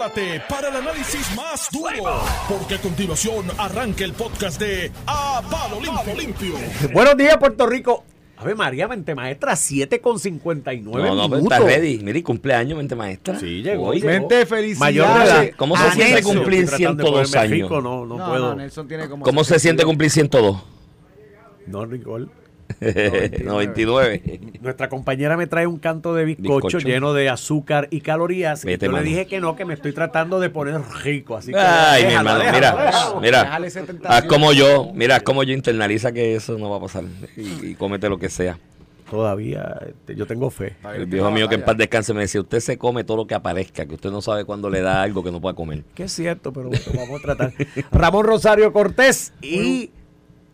prepárate para el análisis más duro, porque a continuación arranca el podcast de A Palo Limpio. Limpio. Buenos días, Puerto Rico. Ave María, mente maestra, 7 con 59 No, no, minutos. está ready. Mire, cumpleaños, mente maestra. Sí, llegó. Hoy. Mente felicidades. Mayor de edad. ¿Cómo se Ah, siente Nelson. cumplir Estoy tratando de 102 ponerme años? rico, no, no, No, puedo. no, Nelson tiene como. ¿Cómo se siente 62. cumplir 102? No, Nicole. 99. Nuestra compañera me trae un canto de bizcocho, Bizcocho. lleno de azúcar y calorías. Vete, y yo mano. le dije que no, que me estoy tratando de poner rico. Así que Ay, mi hermano, déjalo, mira, déjalo. mira. Haz como yo, mira, haz como yo internaliza que eso no va a pasar. Y, y cómete lo que sea. Todavía este, yo tengo fe. El viejo mío que en paz descanse me decía, usted se come todo lo que aparezca, que usted no sabe cuándo le da algo que no pueda comer. Que es cierto, pero bueno, vamos a tratar. Ramón Rosario Cortés y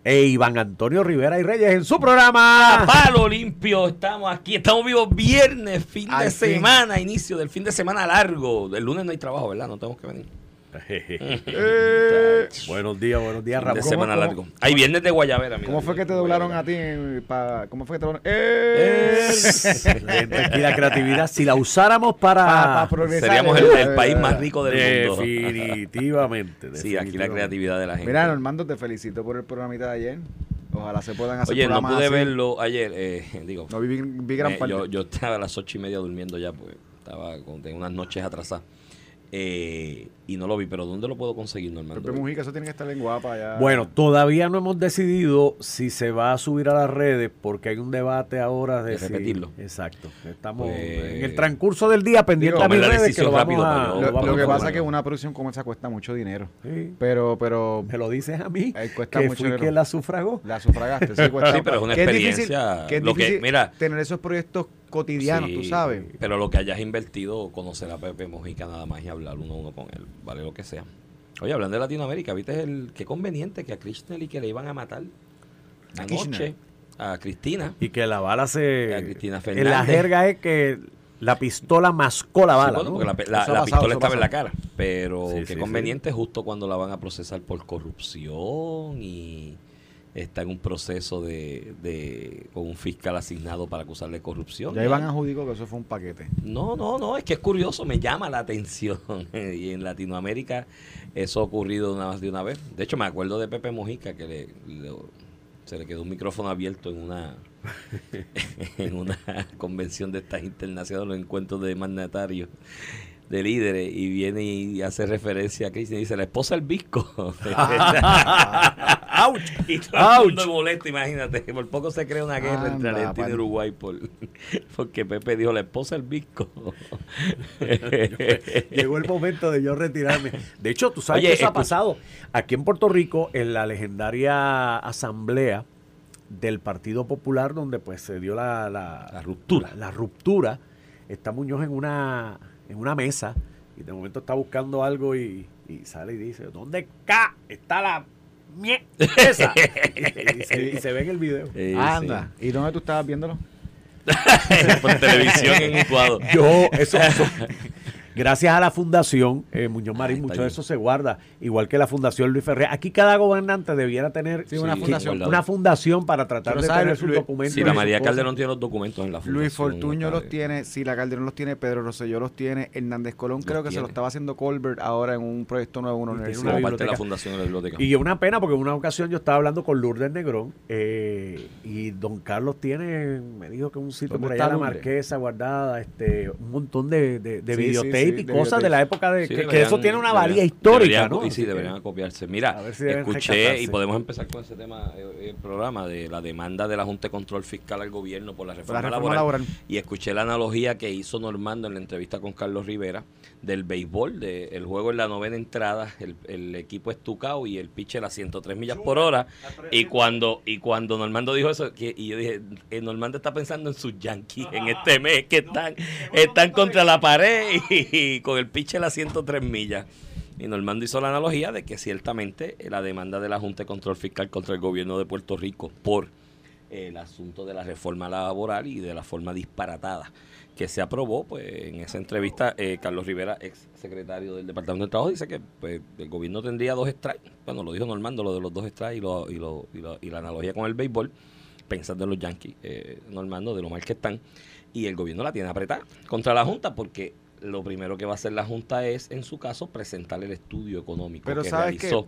e Iván Antonio Rivera y Reyes en su programa. Palo limpio, estamos aquí, estamos vivos viernes, fin de semana, inicio del fin de semana largo. El lunes no hay trabajo, ¿verdad? No tenemos que venir. Eh, buenos días, buenos días, Fin de Ramón. semana cómo- largo. Hay viernes de Guayabera, mira. ¿Cómo fue que te doblaron a ti? en- pa- ¿Cómo fue que te doblaron? Eh, ¡Eh! Aquí la creatividad, si la usáramos para... Pa- pa progresar, Seríamos el, eh, el país más rico del mundo. Definitivamente. Sí, aquí la creatividad de la gente. Mira, Normando, te felicito por el programita de ayer. Ojalá se puedan hacer Oye, no pude así. verlo ayer, eh, digo. No vi, vi gran eh, parte. yo, yo estaba a las ocho y media durmiendo ya, pues estaba con tenía unas noches atrasadas. Eh, y no lo vi, pero ¿dónde lo puedo conseguir, Normando? Pepe Mujica, eso tiene que estar en guapa ya. Bueno, todavía no hemos decidido si se va a subir a las redes porque hay un debate ahora de, De si- repetirlo. Exacto. Estamos Pues- en el transcurso del día pendiente Digo, a mis redes que lo vamos rápido a... lo, vamos lo que a pasa es que una producción como esa cuesta mucho dinero. Sí. Pero, pero Me lo dices a mí, Eh, cuesta que mucho fui dinero. quien la sufragó. la sufragaste. Sí, cuesta- Sí, pero es una que difícil- experiencia. que es Lo que- difícil mira, tener esos proyectos cotidianos, Sí, tú sabes. Pero lo que hayas invertido, conocer a Pepe Mojica nada más y hablar uno a uno con él, vale lo que sea. Oye, hablando de Latinoamérica, ¿viste el qué conveniente que a Krishna y que le iban a matar ¿A anoche Kirchner? a Cristina? Y que la bala se... A Cristina en la Fernández. jerga es que la pistola mascó la Sí, bala, bueno, ¿no? porque la, pasado, pistola estaba en la cara. Pero Sí, qué sí, conveniente justo cuando la van a procesar por corrupción y está en un proceso de, de con un fiscal asignado para acusarle de corrupción. Ya iban a Judico que eso fue un paquete. No, no, no, es que es curioso, me llama la atención. y en Latinoamérica eso ha ocurrido una más de una vez. De hecho, me acuerdo de Pepe Mojica que le, le- se le quedó un micrófono abierto en una en una convención de estas internacionales, los encuentros de mandatarios de líderes y viene y hace referencia a Cristian y dice la esposa del visco ¡Auch! y todo el mundo molesto imagínate por poco se crea una guerra entre Argentina y. Uruguay por, porque Pepe dijo la esposa del visco Llegó el momento de yo retirarme. De hecho, tú sabes Oye, que eso ha pasado. Aquí en Puerto Rico, en la legendaria asamblea del Partido Popular, donde pues se dio la, la, La ruptura. La, la ruptura, está Muñoz en una, en una mesa y de momento está buscando algo y, y sale y dice, ¿dónde está la mie esa? y, se, y se ve en el video. Anda. ¿Y dónde tú estabas viéndolo? por televisión en Utuado Yo, eso, eso- gracias a la fundación eh, Muñoz Marín, Ah, está mucho de eso se guarda, igual que la fundación Luis Ferrer. Aquí cada gobernante debiera tener Sí, una Sí, fundación. guardado. una fundación para tratar Pero de sabes, tener sus Luis- documentos. si la María. Calderón tiene los documentos en la fundación Luis Fortuño los tiene, si la Calderón los tiene, Pedro Rosselló los tiene, Hernández Colón creo que se lo estaba haciendo Colbert ahora en un proyecto nuevo en una universidad. una parte de la fundación de la biblioteca Y es una pena porque en una ocasión yo estaba hablando con Lourdes Negrón eh, y don Carlos tiene, me dijo que un sitio ¿Dónde por allá la marquesa guardada, este, un montón de, de, de Sí, sí, sí, y de cosas de la época de Sí, que, eso tiene una deberían- valía histórica, deberían- ¿no? Y sí, deberían acopiarse. Mira, si escuché, y podemos empezar con ese tema, eh, el programa de la demanda de la Junta de Control Fiscal al gobierno por la reforma, La reforma laboral, laboral. Y escuché la analogía que hizo Normando en la entrevista con Carlos Rivera del béisbol, de el juego en la novena entrada, el, el equipo estucado y el pitcher a 103 millas por hora. Y cuando y cuando Normando dijo eso, que, y yo dije, eh, Normando está pensando en sus Yankees en este mes que están, están contra la pared y, con el pitcher a 103 millas. Y Normando hizo la analogía de que ciertamente eh, la demanda de la Junta de Control Fiscal contra el gobierno de Puerto Rico por el asunto de la reforma laboral y de la forma disparatada que se aprobó, pues en esa entrevista eh, Carlos Rivera, ex secretario del Departamento de Trabajo, dice que pues, el gobierno tendría dos strikes. Bueno, lo dijo Normando, lo de los dos strikes y, lo, y, lo, y, lo- y la analogía con el béisbol, pensando en los Yankees, eh, Normando, de lo mal que están. Y el gobierno la tiene apretada contra la Junta porque lo primero que va a hacer la Junta es, en su caso, presentar el estudio económico Pero que ¿sabes realizó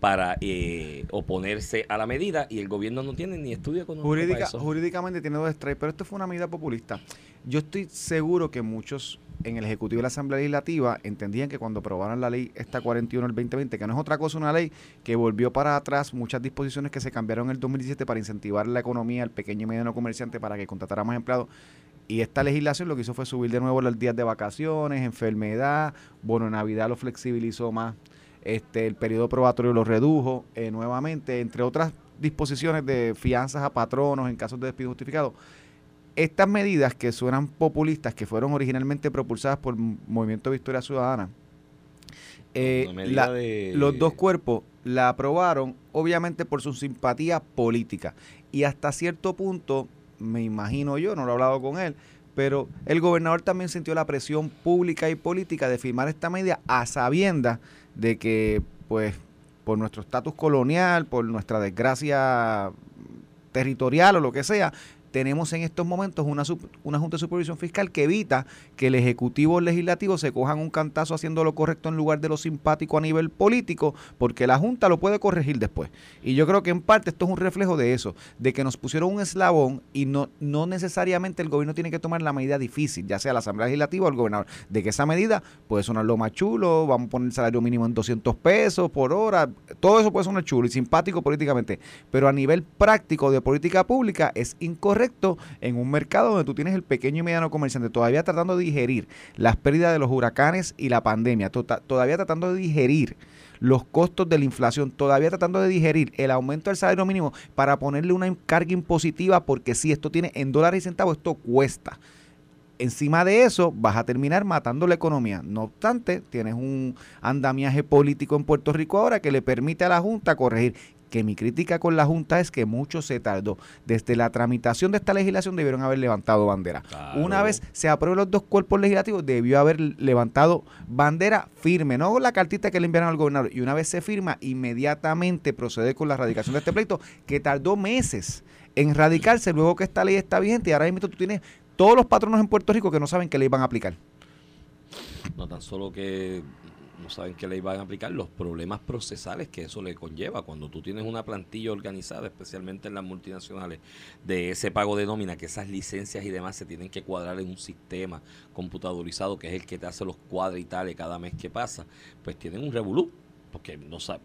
para eh, oponerse a la medida y el gobierno no tiene ni estudio económico para Jurídica, eso. jurídicamente tiene dos strikes, pero esto fue una medida populista. Yo estoy seguro que muchos en el Ejecutivo y la Asamblea Legislativa entendían que cuando aprobaron la ley esta 41 del 2020, que no es otra cosa una ley que volvió para atrás muchas disposiciones que se cambiaron en el 2017 para incentivar la economía, el pequeño y mediano comerciante para que contratara más empleados. Y esta legislación lo que hizo fue subir de nuevo los días de vacaciones, enfermedad, bono Navidad lo flexibilizó más, este el periodo probatorio lo redujo eh, nuevamente, entre otras disposiciones de fianzas a patronos en casos de despido justificado. Estas medidas que suenan populistas, que fueron originalmente propulsadas por el Movimiento Victoria Ciudadana, eh, la- de- los dos cuerpos la aprobaron, obviamente por su simpatía política. Y hasta cierto punto, me imagino yo, no lo he hablado con él, pero el gobernador también sintió la presión pública y política de firmar esta medida a sabiendas de que, pues, por nuestro estatus colonial, por nuestra desgracia territorial o lo que sea, tenemos en estos momentos una, una Junta de Supervisión Fiscal que evita que el Ejecutivo Legislativo se cojan un cantazo haciendo lo correcto en lugar de lo simpático a nivel político, porque la Junta lo puede corregir después. Y yo creo que en parte esto es un reflejo de eso, de que nos pusieron un eslabón y no, no necesariamente el gobierno tiene que tomar la medida difícil, ya sea la Asamblea Legislativa o el gobernador, de que esa medida puede sonar lo más chulo, vamos a poner el salario mínimo en 200 pesos por hora, todo eso puede sonar chulo y simpático políticamente, pero a nivel práctico de política pública es incorrecto en un mercado donde tú tienes el pequeño y mediano comerciante todavía tratando de digerir las pérdidas de los huracanes y la pandemia, tota- todavía tratando de digerir los costos de la inflación, todavía tratando de digerir el aumento del salario mínimo para ponerle una carga impositiva porque si esto tiene en dólares y centavos, esto cuesta. Encima de eso, vas a terminar matando la economía. No obstante, tienes un andamiaje político en Puerto Rico ahora que le permite a la Junta corregir. Que mi crítica con la Junta es que mucho se tardó. Desde la tramitación de esta legislación debieron haber levantado bandera. Claro. Una vez se aprueben los dos cuerpos legislativos, debió haber levantado bandera firme, no la cartita que le enviaron al gobernador. Y una vez se firma, inmediatamente procede con la erradicación de este pleito, que tardó meses en radicarse luego que esta ley está vigente. Y ahora mismo tú tienes todos los patronos en Puerto Rico que no saben qué ley van a aplicar. No tan solo que no saben qué ley van a aplicar, los problemas procesales que eso le conlleva. Cuando tú tienes una plantilla organizada, especialmente en las multinacionales, de ese pago de nómina, que esas licencias y demás se tienen que cuadrar en un sistema computadorizado, que es el que te hace los cuadritales cada mes que pasa, pues tienen un revolú. Porque no o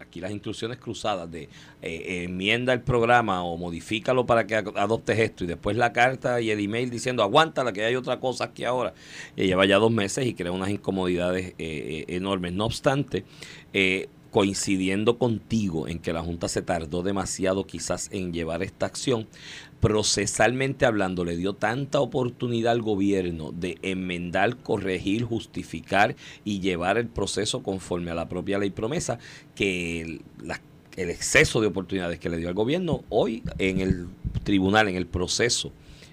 aquí las instrucciones cruzadas de eh, enmienda el programa o modifícalo para que adoptes esto y después la carta y el email diciendo aguántala que hay otra cosa aquí ahora. Y lleva ya dos meses y crea unas incomodidades eh, eh, enormes. No obstante, eh, coincidiendo contigo en que la Junta se tardó demasiado quizás en llevar esta acción, procesalmente hablando, le dio tanta oportunidad al gobierno de enmendar, corregir, justificar y llevar el proceso conforme a la propia ley promesa, que el, exceso de oportunidades que le dio al gobierno hoy en el tribunal, en el proceso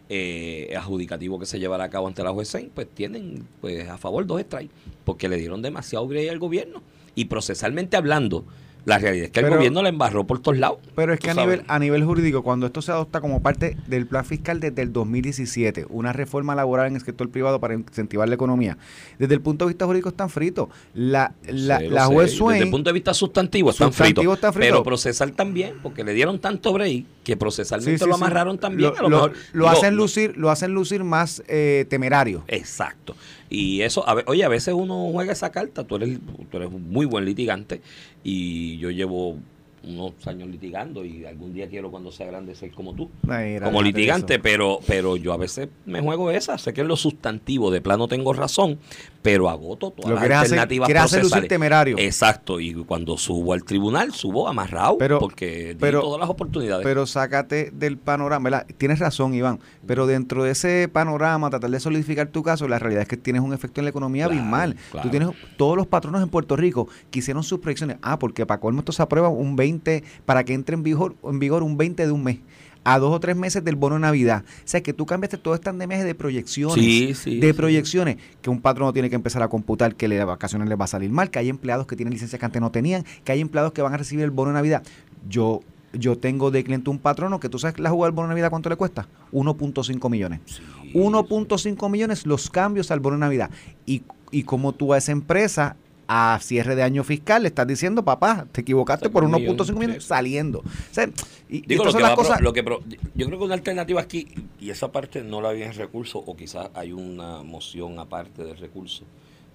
eh, adjudicativo que se llevará a cabo ante la jueza, pues tienen pues a favor dos strikes, porque le dieron demasiado break al gobierno. Y procesalmente hablando, la realidad es que el gobierno la embarró por todos lados. Pero es que a sabes. nivel, a nivel jurídico, cuando esto se adopta como parte del plan fiscal desde el 2017, una reforma laboral en el sector privado para incentivar la economía, desde el punto de vista jurídico están fritos. La, la, la juez Desde Swain, el punto de vista sustantivo están Sustantivo fritos. está frito. Pero procesal también, porque le dieron tanto break que procesalmente Sí, sí, lo sí. amarraron también. Lo, a lo lo- mejor, lo digo, hacen lucir, lo hacen lucir más eh, temerario. Exacto. Y eso, a oye, a veces uno juega esa carta. Tú eres, tú eres un muy buen litigante y yo llevo unos años litigando y algún día quiero cuando sea grande ser como tú. Ay, como litigante, eso. pero pero yo a veces me juego esa, sé que en lo sustantivo de plano tengo razón, pero agoto todas Lo las hacer- alternativas hacer procesales. temerario. Exacto, y cuando subo al tribunal, subo amarrado, Pero- porque di pero- todas las oportunidades. Pero sácate del panorama, ¿verdad? Tienes razón, Iván, pero dentro de ese panorama, tratar de solidificar tu caso, la realidad es que tienes un efecto en la economía Claro, abismal. claro. Tú tienes todos los patronos en Puerto Rico que hicieron sus proyecciones. Ah, porque para colmo esto se aprueba un 20, para que entre en vigor, en vigor un 20 de un mes. A dos o tres meses del bono de Navidad. O sea, que tú cambiaste todo este andamiaje de proyecciones. Sí, sí, de sí. proyecciones. Que un patrono tiene que empezar a computar que las vacaciones les va a salir mal, que hay empleados que tienen licencias que antes no tenían, que hay empleados que van a recibir el bono de Navidad. Yo yo tengo de cliente un patrono que tú sabes la jugada del bono de Navidad cuánto le cuesta? 1.5 millones. Sí, 1.5 millones los cambios al bono de Navidad. Y, y como tú a esa empresa a cierre de año fiscal le estás diciendo, papá, te equivocaste por un 1.5 millón, millones saliendo. O sea, y, Digo, lo que las pro- lo que pro- yo creo que una alternativa aquí, y esa parte no la vi en recursos, o quizás hay una moción aparte del recurso,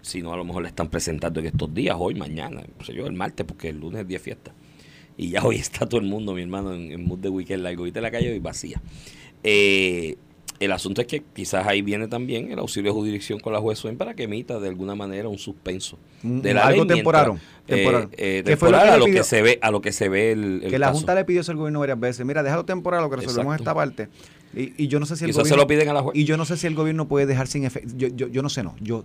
sino a lo mejor la están presentando en estos días, hoy, mañana, no sé yo, el martes, porque el lunes es día fiesta. Y ya hoy está todo el mundo, mi hermano, en, en mood de weekend largo. Viste la calle y vacía. Eh, el asunto es que quizás ahí viene también el auxilio de jurisdicción con la juez Swain para que emita de alguna manera un suspenso de la algo ley temporario, eh, temporal. eh, ¿Qué fue lo temporal a lo pidió? que se ve a lo que se ve el, el que la caso. Junta le pidió eso al gobierno varias veces. Mira, déjalo temporal, lo que resolvemos Exacto. esta parte. Y, y yo no sé si el Quizás se gobierno. lo piden a la juez. Y yo no sé si el gobierno puede dejar sin efecto. Yo, yo, yo no sé, no. Yo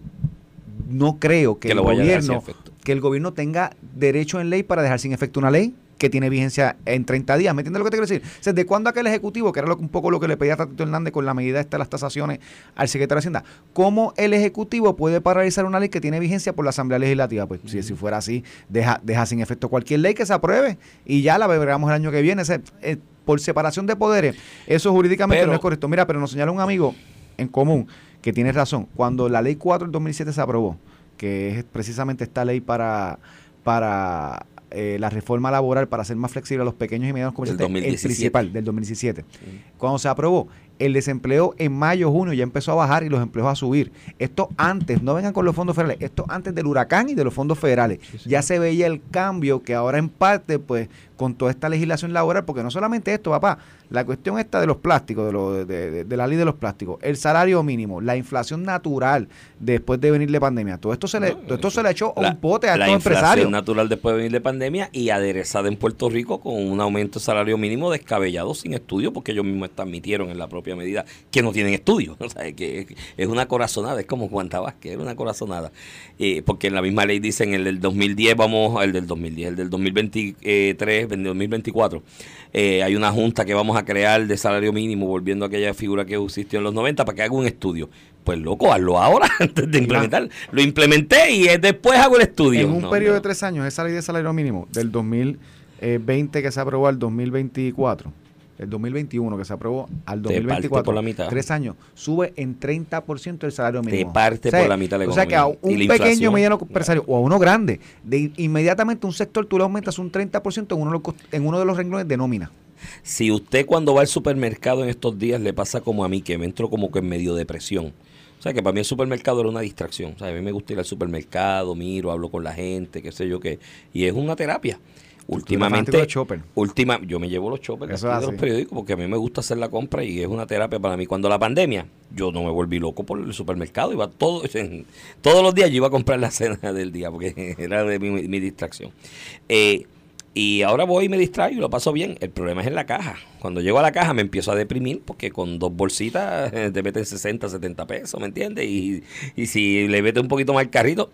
no creo que, Que el gobierno que el gobierno tenga derecho en ley para dejar sin efecto una ley que tiene vigencia en 30 días. ¿Me entiendes lo que te quiero decir? O sea, ¿de cuándo aquel Ejecutivo, que era lo- un poco lo que le pedía Tatito Hernández con la medida esta de las tasaciones al secretario de Hacienda, cómo el Ejecutivo puede paralizar una ley que tiene vigencia por la Asamblea Legislativa? Pues si, si fuera así, deja, deja sin efecto cualquier ley que se apruebe y ya la veremos el año que viene. O sea, eh, por separación de poderes, eso jurídicamente Pero- no es correcto. Mira, pero nos señala un amigo en común que tiene razón. Cuando la ley 4 del 2007 se aprobó, que es precisamente esta ley para, para eh, la reforma laboral, para hacer más flexible a los pequeños y medianos comerciantes, el 2017. principal del 2017. Cuando se aprobó, el desempleo en mayo, junio ya empezó a bajar y los empleos a subir. Esto antes, no vengan con los fondos federales, esto antes del huracán y de los fondos federales. Ya se veía el cambio que ahora en parte, pues, con toda esta legislación laboral, porque no solamente esto, papá, la cuestión esta de los plásticos, de, lo- de- de- de la ley de los plásticos, el salario mínimo, la inflación natural después de venir la pandemia, todo esto se le, todo esto se le echó a La- un pote a la estos inflación empresarios. natural después de venir de pandemia y aderezada en Puerto Rico con un aumento de salario mínimo descabellado sin estudio porque ellos mismos admitieron en la propia medida que no tienen estudio. O sea, que es una corazonada, es como Juan Vázquez, era una corazonada. Eh, porque en la misma ley dicen el del 2010, vamos, el del 2010, el del 2023, el del 2024, eh, hay una junta que vamos a crear de salario mínimo, volviendo a aquella figura que existió en los 90, para que haga un estudio. Pues loco, hazlo ahora antes de implementar. Lo implementé y eh, después hago el estudio. En un No, periodo de tres años, esa ley de salario mínimo del 2020 que se aprobó al 2024, el 2021 que se aprobó al Te parte 2024, por la mitad. tres años, sube en 30% el salario mínimo. parte por la mitad la O sea que a un pequeño mediano empresario o a uno grande, de inmediatamente un sector tú le aumentas un 30% en uno, de los cost- en uno de los renglones de nómina. Si usted cuando va al supermercado en estos días le pasa como a mí, que me entro como que en medio depresión. O sea, que para mí el supermercado era una distracción. O sea, a mí me gusta ir al supermercado, miro, hablo con la gente, qué sé yo qué. Y es una terapia. Últimamente, de Chopper. última, yo me llevo los choppers de, Eso aquí es de los periódicos porque a mí me gusta hacer la compra y es una terapia para mí. Cuando la pandemia, yo no me volví loco por el supermercado, iba todo, todos los días yo iba a comprar la cena del día porque era de mi, mi distracción. Eh, y ahora voy y me distraigo y lo paso bien. El problema es en la caja. Cuando llego a la caja me empiezo a deprimir porque con dos bolsitas eh, te meten 60, 70 pesos, ¿me entiendes? Y, y si le mete un poquito más el carrito,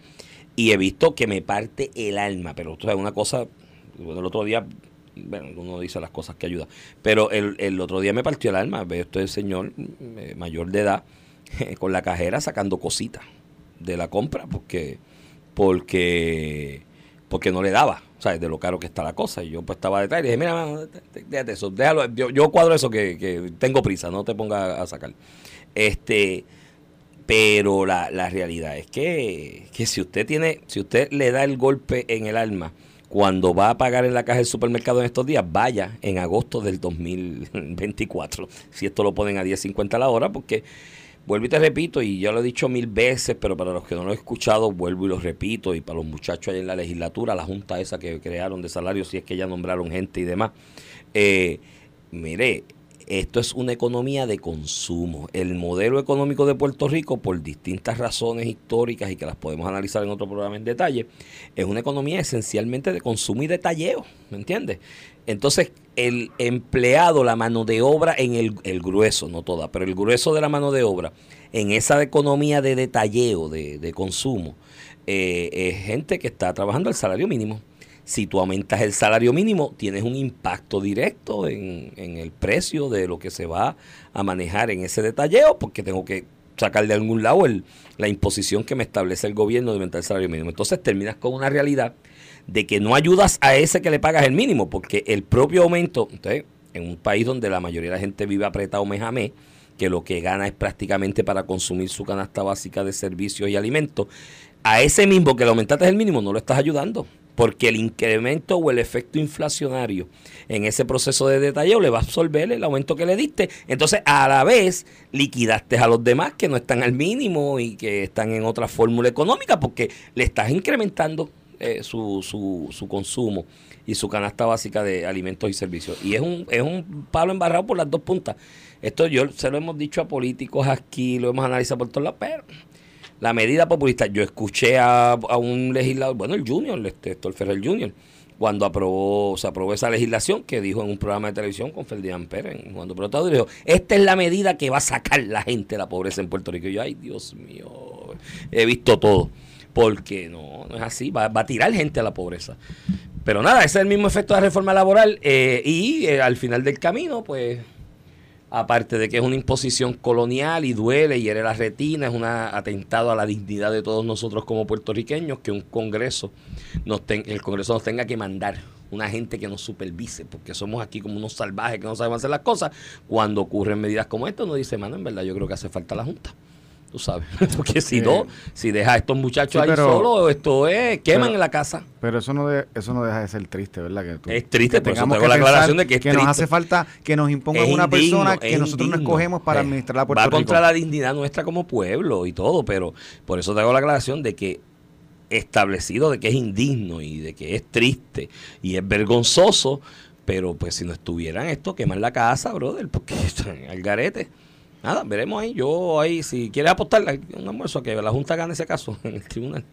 y he visto que me parte el alma, pero o sea, una cosa, el otro día, bueno, uno dice las cosas que ayuda, pero el, el otro día me partió el alma, veo este señor eh, mayor de edad con la cajera sacando cositas de la compra porque porque porque no le daba, ¿sabes? De lo caro que está la cosa. Y yo pues estaba detrás y dije, mira, déjate eso, déjalo, yo, yo cuadro eso que, que tengo prisa, no te ponga a sacar. Este, pero la, la realidad es que, que si usted tiene, si usted le da el golpe en el alma cuando va a pagar en la caja del supermercado en estos días, vaya en agosto del 2024. Si esto lo ponen a 10.50 la hora, porque vuelvo y te repito, y ya lo he dicho mil veces, pero para los que no lo he escuchado, vuelvo y lo repito, y para los muchachos allá en la legislatura, la junta esa que crearon de salarios, si es que ya nombraron gente y demás, eh, mire, esto es una economía de consumo. El modelo económico de Puerto Rico, por distintas razones históricas y que las podemos analizar en otro programa en detalle, es una economía esencialmente de consumo y de talleo, ¿me entiendes? Entonces, el empleado, la mano de obra en el, el grueso, no toda, pero el grueso de la mano de obra, en esa economía de detalleo, de, de consumo, eh, es gente que está trabajando al salario mínimo. Si tú aumentas el salario mínimo, tienes un impacto directo en, en el precio de lo que se va a manejar en ese detalleo, porque tengo que sacar de algún lado el, la imposición que me establece el gobierno de aumentar el salario mínimo. Entonces terminas con una realidad de que no ayudas a ese que le pagas el mínimo, porque el propio aumento, entonces, en un país donde la mayoría de la gente vive apretado mes a mes, que lo que gana es prácticamente para consumir su canasta básica de servicios y alimentos, a ese mismo que le aumentaste el mínimo no lo estás ayudando, porque el incremento o el efecto inflacionario en ese proceso de detalleo le va a absorber el aumento que le diste. Entonces, a la vez, liquidaste a los demás que no están al mínimo y que están en otra fórmula económica porque le estás incrementando eh, su, su, su consumo y su canasta básica de alimentos y servicios. Y es un, es un palo embarrado por las dos puntas. Esto yo se lo hemos dicho a políticos aquí, lo hemos analizado por todos lados, pero la medida populista, yo escuché a, a un legislador, bueno, el Junior, este, Héctor Ferrer Junior, cuando aprobó, se aprobó esa legislación que dijo en un programa de televisión con Ferdinand Pérez, cuando Protado dijo, esta es la medida que va a sacar la gente de la pobreza en Puerto Rico. Y yo, ay Dios mío, he visto todo. Porque no, no es así, va, va a tirar gente a la pobreza. Pero nada, ese es el mismo efecto de la reforma laboral eh, y eh, al final del camino, pues aparte de que es una imposición colonial y duele y hiere la retina, es un atentado a la dignidad de todos nosotros como puertorriqueños, que un Congreso, nos el Congreso nos tenga que mandar una gente que nos supervise, porque somos aquí como unos salvajes que no sabemos hacer las cosas. Cuando ocurren medidas como esta, uno dice, mano, en verdad yo creo que hace falta la Junta. Tú sabes, porque si no, si deja a estos muchachos ahí solos, esto es, queman en la casa. Pero eso no, de, eso no deja de ser triste, ¿verdad? Que es triste, por eso tengo la aclaración de que es que nos hace falta que nos impongan una persona que nosotros no escogemos para administrar la Puerto Va contra la dignidad nuestra como pueblo y todo, pero por eso tengo la aclaración de que establecido de que es indigno y de que es triste y es vergonzoso, pero pues si no estuvieran esto, queman la casa, brother, porque están al garete. Nada, veremos ahí. Yo ahí, si quieres apostar un almuerzo a que la Junta gane ese caso en el tribunal.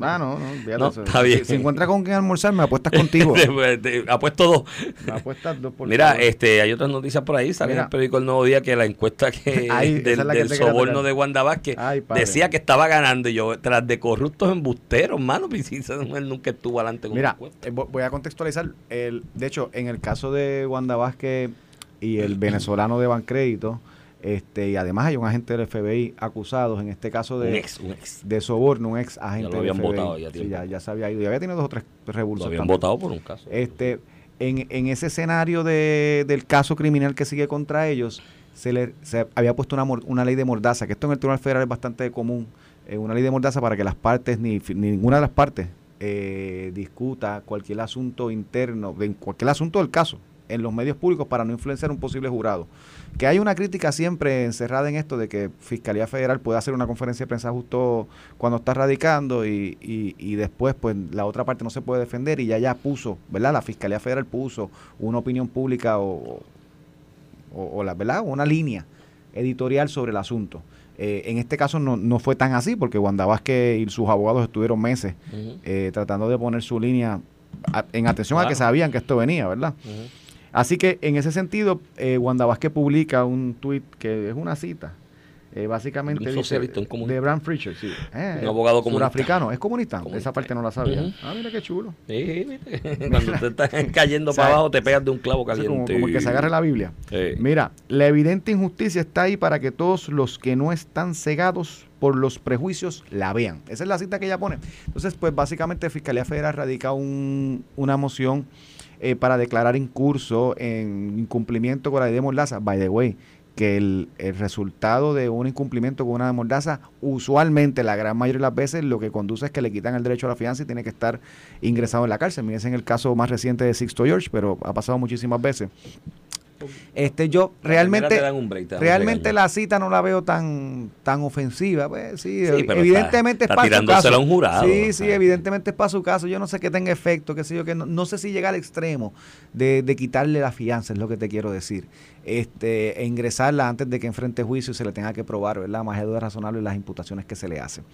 Ah, no, no, no está bien. Si, encuentras con quien almorzar, me apuestas contigo. apuesto dos. Me apuestas dos por Mira, este, hay otras noticias por ahí. Sale en el periódico El Nuevo Día que la encuesta que del, soborno de Wanda Vázquez decía que estaba ganando. Y yo, tras de corruptos embusteros, mano, pues él nunca estuvo adelante con Mira, eh, voy a contextualizar. El, de hecho, en el caso de Wanda Vázquez y el venezolano de Bancrédito, este, y además hay un agente del FBI acusado, en este caso de, de soborno, un ex agente ya lo habían Votado ya, ya, ya, se había ido, ya había tenido dos o tres revoluciones. Lo habían votado por un caso. Este, en, en ese escenario de, del caso criminal que sigue contra ellos, se le se había puesto una, una ley de mordaza, que esto en el Tribunal Federal es bastante común, eh, una ley de mordaza para que las partes, ni, ninguna de las partes, eh, discuta cualquier asunto interno, cualquier asunto del caso, en los medios públicos para no influenciar un posible jurado. Que hay una crítica siempre encerrada en esto de que Fiscalía Federal puede hacer una conferencia de prensa justo cuando está radicando y, y, después pues la otra parte no se puede defender y ya ya puso, ¿verdad? La Fiscalía Federal puso una opinión pública o, o, la, ¿verdad? Una línea editorial sobre el asunto. Eh, en este caso no, no, fue tan así porque Wanda Vázquez y sus abogados estuvieron meses eh, tratando de poner su línea en atención a que sabían que esto venía, ¿verdad? Así que en ese sentido, eh, Wanda Vázquez publica un tuit que es una cita. Eh, básicamente un dice, de Bram Fischer, sí. Eh, un abogado comunista. africano, es comunista. Esa parte no la sabía. Ah, mira qué chulo. Sí, mira. Cuando te estás cayendo para abajo te pegas de un clavo caliente. como, que se agarre la Biblia. Mira, la evidente injusticia está ahí para que todos los que no están cegados por los prejuicios la vean. Esa es la cita que ella pone. Entonces, pues básicamente Fiscalía Federal radica un, una moción eh, para declarar incurso en incumplimiento con la ley de Mordaza. By the way, que el, resultado de un incumplimiento con una de Mordaza, usualmente la gran mayoría de las veces lo que conduce es que le quitan el derecho a la fianza y tiene que estar ingresado en la cárcel. Miren, en el caso más reciente de Sixto George, pero ha pasado muchísimas veces. Este, yo realmente, realmente la cita no la veo tan, tan ofensiva. Pues sí, evidentemente es para su caso. un jurado. Sí, sí, evidentemente es para su caso. Yo no sé qué tenga efecto, qué sé yo, que no, sé si llega al extremo de, quitarle la fianza, es lo que te quiero decir. Este, e ingresarla antes de que enfrente juicio y se le tenga que probar, ¿verdad? Más de razonable las imputaciones que se le hacen.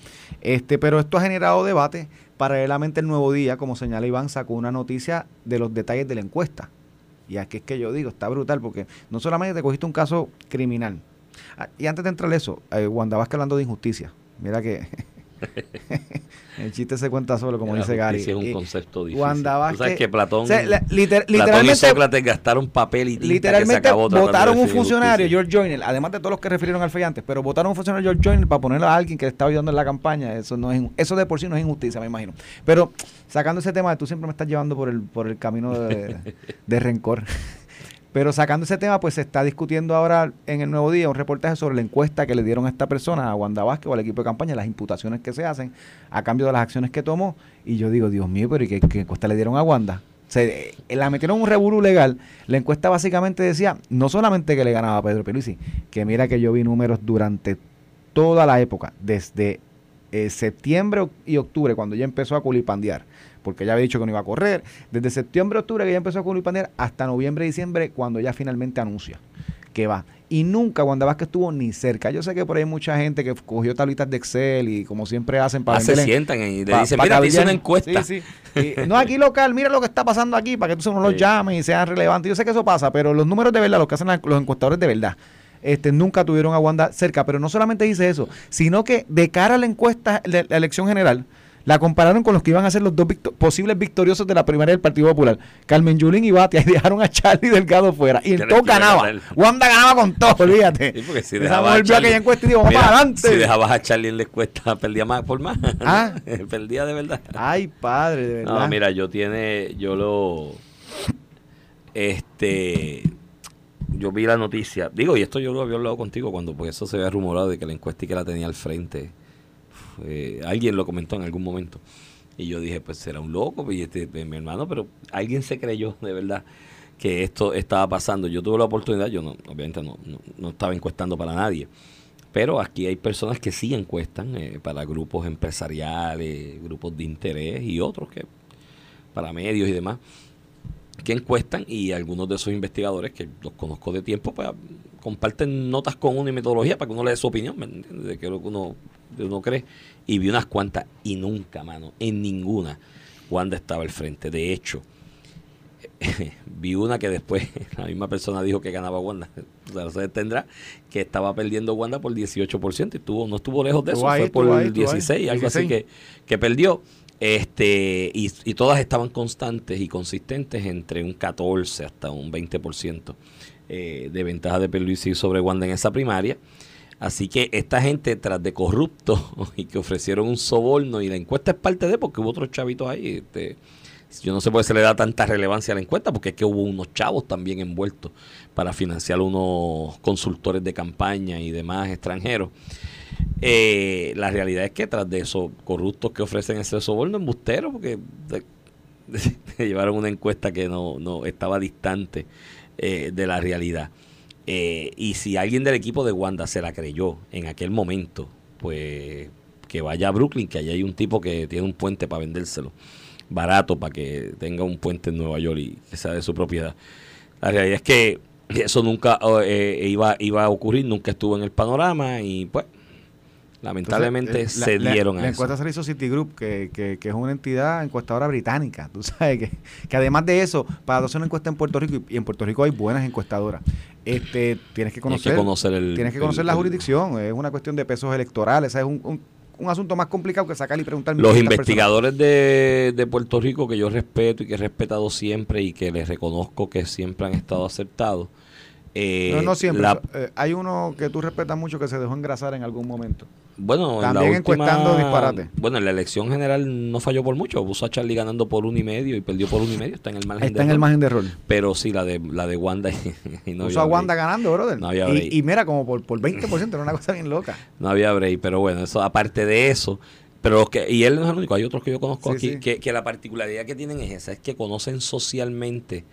Este, pero esto ha generado debate. Paralelamente el nuevo día, como señala Iván, sacó una noticia de los detalles de la encuesta y aquí es que yo digo, está brutal porque no solamente te cogiste un caso criminal. Ah, y antes de entrar eso, eh, Wanda Vázquez hablando de injusticia. Mira que el chiste se cuenta solo, como La dice Gary. es un concepto difícil. Wanda Tú sabes Vázquez- que Platón, o sea, la- liter- Platón y literalmente, Sócrates gastaron papel y tinta que se literalmente acabó de votaron un funcionario, justicia. George Joyner, además de todos los que refirieron al antes, pero votaron un funcionario George Joyner para ponerlo a alguien que le estaba ayudando en la campaña. Eso no es eso de por sí no es injusticia, me imagino. Pero sacando ese tema, tú siempre me estás llevando por el, por el camino de, de rencor. Pero sacando ese tema, pues se está discutiendo ahora en el Nuevo Día un reportaje sobre la encuesta que le dieron a esta persona, a Wanda Vázquez o al equipo de campaña, las imputaciones que se hacen a cambio de las acciones que tomó. Y yo digo, Dios mío, pero ¿y qué, encuesta le dieron a Wanda? Se, eh, la metieron en un reburú legal. La encuesta básicamente decía, no solamente que le ganaba a Pedro Pierluisi, que mira que yo vi números durante toda la época, desde eh, septiembre y octubre, cuando ya empezó a culipandear, porque ya había dicho que no iba a correr, desde septiembre, octubre que ya empezó a culipandear, hasta noviembre, diciembre, cuando ya finalmente anuncia que va. Y nunca Wanda Vázquez estuvo ni cerca. Yo sé que por ahí hay mucha gente que cogió tablitas de Excel y como siempre hacen para Ah, se sientan y le dicen, mira, te hice cabildear". una encuesta. Sí, sí. Y, no, aquí local, mira lo que está pasando aquí para que tú no los Sí. llames y sean relevantes. Yo sé que eso pasa, pero los números de verdad, los que hacen la- los encuestadores de verdad, este, nunca tuvieron a Wanda cerca. Pero no solamente dice eso, sino que de cara a la encuesta de la elección general, la compararon con los que iban a ser los dos victo- posibles victoriosos de la primaria del Partido Popular, Carmen Yulín y Batia, y dejaron a Charlie Delgado fuera. Y el todo ganaba. ganar. Wanda ganaba con todo, olvídate. Sí, porque si dejabas a Charlie- aquella encuesta y dijo, vamos Mira, para adelante. Si dejabas a Charlie en la encuesta, perdía más por más. Ah. perdía de verdad. Ay, padre, de verdad. No, mira, yo tiene, yo lo, este, yo vi la noticia, digo, y esto yo lo había hablado contigo cuando, porque eso se había rumorado de que la encuesta y que la tenía al frente, eh, alguien lo comentó en algún momento, y yo dije, pues será un loco, y este, mi hermano, pero alguien se creyó de verdad que esto estaba pasando. Yo tuve la oportunidad, yo no, obviamente no, no, no estaba encuestando para nadie, pero aquí hay personas que sí encuestan eh, para grupos empresariales, grupos de interés y otros que para medios y demás que encuestan. Y algunos de esos investigadores que los conozco de tiempo pues comparten notas con uno y metodología para que uno le dé su opinión de qué es lo que uno, uno cree y vi unas cuantas y nunca mano en ninguna Wanda estaba al frente de hecho vi una que después la misma persona dijo que ganaba Wanda. O sea, usted tendrá que estaba perdiendo Wanda por 18% y estuvo, no estuvo lejos de eso, ahí, fue por ahí, estuvo ahí, 16, algo así 16. que, que perdió. Este, y, y todas estaban constantes y consistentes entre un 14 hasta un 20% eh, de ventaja de Pierluisi sobre Wanda en esa primaria. Así que esta gente, tras de corruptos y que ofrecieron un soborno, y la encuesta es parte de, porque hubo otros chavitos ahí. Este, yo no sé por qué se le da tanta relevancia a la encuesta, porque es que hubo unos chavos también envueltos para financiar unos consultores de campaña y demás extranjeros. Eh, la realidad es que tras de esos corruptos que ofrecen ese soborno, embusteros, porque llevaron una encuesta que no, no estaba distante eh, de la realidad. Eh, y si alguien del equipo de Wanda se la creyó en aquel momento, pues que vaya a Brooklyn, que allá hay un tipo que tiene un puente para vendérselo barato para que tenga un puente en Nueva York y que sea de su propiedad. La realidad es que eso nunca eh, iba, iba a ocurrir, nunca estuvo en el panorama y pues lamentablemente Entonces, eh, se la- dieron la, a la eso. encuesta se la hizo Citigroup, que, que, que es una entidad encuestadora británica. Tú sabes que, que además de eso, para hacer una encuesta en Puerto Rico, y, y en Puerto Rico hay buenas encuestadoras, este, tienes que conocer, que conocer el tienes que conocer el- la el- jurisdicción. Es una cuestión de pesos electorales. Es un, un, un asunto más complicado que sacar y preguntar. Los 1500 investigadores de, de Puerto Rico que yo respeto y que he respetado siempre y que les reconozco que siempre han estado acertados. Eh. No, no siempre. la- Eh, hay uno que tú respetas mucho que se dejó engrasar en algún momento. Bueno, en También última, encuestando disparate. Bueno, en la elección general no falló por mucho. Puso a Charlie ganando por uno y medio y perdió por uno y medio. Está en el margen Está de en el error. margen de rol. Pero sí, la de la de Wanda y, y no, Puso había a Wanda break. ganando, brother. No había break. y, y mira, como por, por 20%, era una cosa bien loca. No había break. Pero bueno, eso aparte de eso. Pero los que, y él no es el único, hay otros que yo conozco Sí, aquí, sí. Que, que la particularidad que tienen es esa, es que conocen socialmente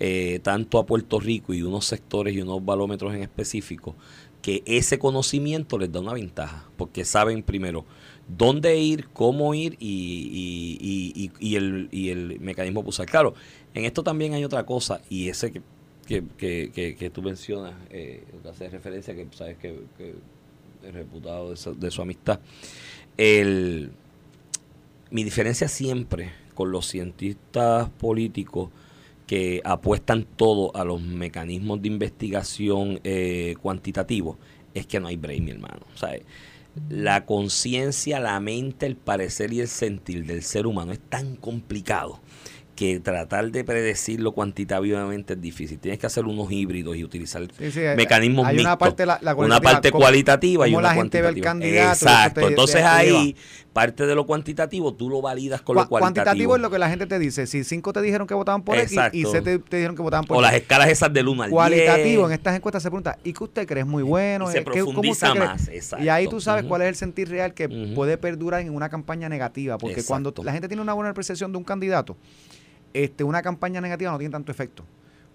eh, tanto a Puerto Rico y unos sectores y unos balómetros en específico, que ese conocimiento les da una ventaja, porque saben primero dónde ir, cómo ir y, y, y- y- el, el mecanismo para usar. Claro, en esto también hay otra cosa, y ese que, que, que, tú mencionas, eh, que hace referencia, que sabes que, que es reputado de su, de su amistad. El, mi diferencia siempre con los cientistas políticos que apuestan todo a los mecanismos de investigación eh, cuantitativos es que no hay break, mi hermano. Sea, la conciencia, la mente, el parecer y el sentir del ser humano es tan complicado que tratar de predecirlo cuantitativamente es difícil. Tienes que hacer unos híbridos y utilizar Sí, sí, hay- mecanismos hay una mixtos. parte, la- la una parte cómo- cualitativa y cómo una la gente ve el candidato, Exacto. te- Entonces te ahí, parte de lo cuantitativo, tú lo validas con Cua- lo cualitativo. Cuantitativo es lo que la gente te dice. Si cinco te dijeron que votaban por X y. C te, dijeron que votaban por o las escalas esas del 1 al 10. Cualitativo, en estas encuestas se pregunta, ¿y qué usted cree? ¿Es muy bueno? Y se ¿Eh? ¿Qué- cómo profundiza cree? más, exacto. Y ahí tú sabes cuál es el sentir real que puede perdurar en una campaña negativa. Porque cuando la gente tiene una buena percepción de un candidato, este, una campaña negativa no tiene tanto efecto.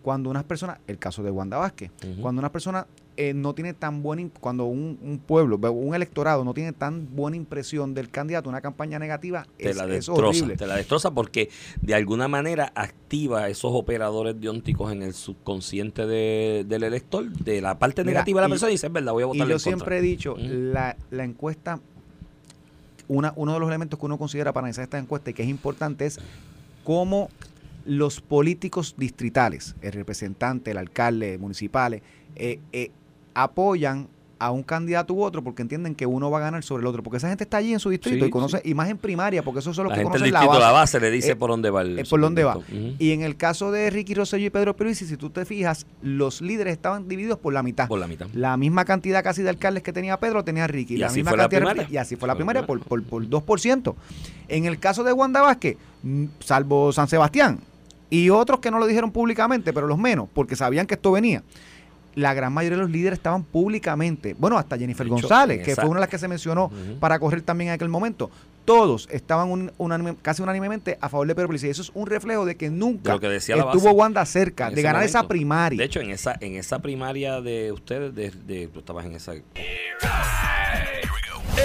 Cuando unas personas, el caso de Wanda Vázquez, Ujú. cuando una persona eh, no tiene tan buena, cuando un, un pueblo, un electorado no tiene tan buena impresión del candidato, una campaña negativa te es, la es destroza, horrible. te la destroza porque de alguna manera activa esos operadores deónticos en el subconsciente de- del elector, de la parte Mira, negativa de la y- persona y dice, es verdad, voy a Y votar yo siempre he dicho, la, la encuesta, una, uno de los elementos que uno considera para analizar esta encuesta y que es importante es cómo los políticos distritales, el representante, el alcalde, municipales, eh, eh, apoyan a un candidato u otro porque entienden que uno va a ganar sobre el otro. Porque esa gente está allí en su distrito Sí, y conoce, y más en primaria, porque esos son los La que gente conocen la distrito de base. la base le dice Eh, por dónde va el eh, por dónde va. Y en el caso de Ricky Rosselló y Pedro Pierluisi, si tú te fijas, los líderes estaban divididos por la mitad. Por la mitad. La misma cantidad casi de alcaldes que tenía Pedro tenía Ricky. Y la así misma fue la cantidad de- primaria. Y así fue la la primaria por, por, por 2%. En el caso de Wanda Vázquez, mm, salvo San Sebastián y otros que no lo dijeron públicamente, pero los menos, porque sabían que esto venía. La gran mayoría de los líderes estaban públicamente. Bueno, hasta Jennifer hecho, González, que fue una de las que se mencionó para correr también en aquel momento. Todos estaban un- unánime- casi unánimemente a favor de Pedro Pierluisi. Y eso es un reflejo de que nunca De que decía estuvo base. Wanda cerca de ganar esa primaria. De hecho, en esa, en esa primaria de ustedes, de, de- tú estabas en esa.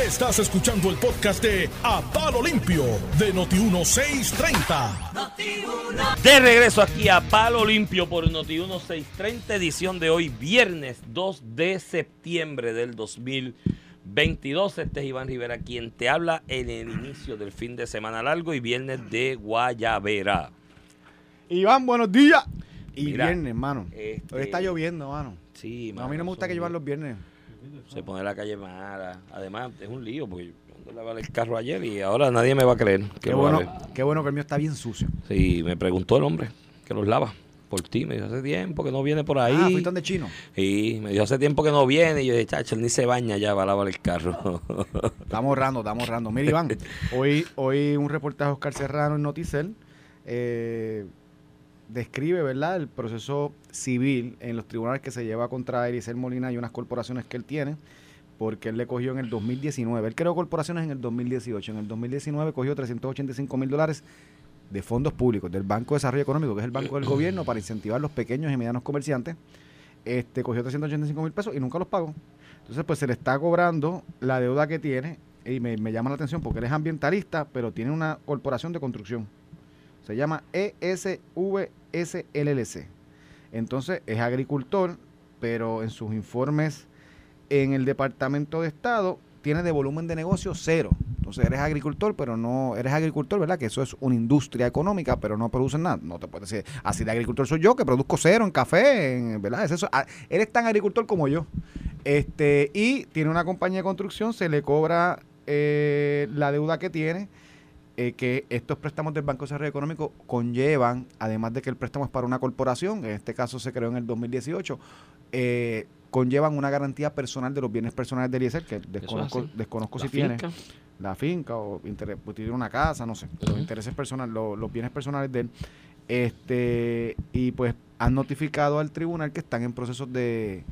Estás escuchando el podcast de A Palo Limpio de Noti1630. De regreso aquí a Palo Limpio por Noti 1630, edición de hoy, viernes 2 de septiembre del 2022. Este es Iván Rivera quien te habla en el inicio del fin de semana largo y viernes de Guayabera. Iván, buenos días. Y Mira, viernes, hermano. este- Hoy está lloviendo, mano. Sí, No, a mí no me gusta que lluevan los viernes. Se pone la calle mala. Además, es un lío porque yo ando a lavar el carro ayer y ahora nadie me va a creer. que Qué bueno, qué bueno que el mío está bien sucio. Sí, me preguntó el hombre que los lava por ti. Me dijo hace tiempo que no viene por ahí. Ah, fuiste donde chino. Sí, me dijo hace tiempo que no viene. Y yo dije, chacho, él ni se baña ya va a lavar el carro. Estamos ahorrando, estamos ahorrando. Mira, Iván, hoy, hoy un reportaje de Oscar Serrano en Noticel eh, describe, ¿verdad?, el proceso civil en los tribunales que se lleva contra Eliezer Molina y unas corporaciones que él tiene, porque él le cogió en el 2019. Él creó corporaciones en el 2018. En el 2019 cogió 385 mil dólares de fondos públicos del Banco de Desarrollo Económico, que es el banco del gobierno, para incentivar los pequeños y medianos comerciantes. Este, cogió 385 mil pesos y nunca los pagó. Entonces, pues se le está cobrando la deuda que tiene y me, me llama la atención porque él es ambientalista, pero tiene una corporación de construcción. Se llama ESVSLLC. Entonces, es agricultor, pero en sus informes en el Departamento de Estado tiene de volumen de negocio cero. Entonces, eres agricultor, pero no eres agricultor, ¿verdad? Que eso es una industria económica, pero no producen nada. No te puedes decir, así de agricultor soy yo, que produzco cero en café, ¿verdad? Es eso. Ah, Eres tan agricultor como yo. Este, y tiene una compañía de construcción, se le cobra eh, la deuda que tiene, eh, que estos préstamos del Banco de Desarrollo Económico conllevan, además de que el préstamo es para una corporación, en este caso se creó en el 2018, eh, conllevan una garantía personal de los bienes personales de Eliezer, que desconozco, desconozco si tiene la finca o interés, pues, tiene una casa, no sé, los intereses personales, lo- los bienes personales de él. Este, y pues han notificado al tribunal que están en procesos de,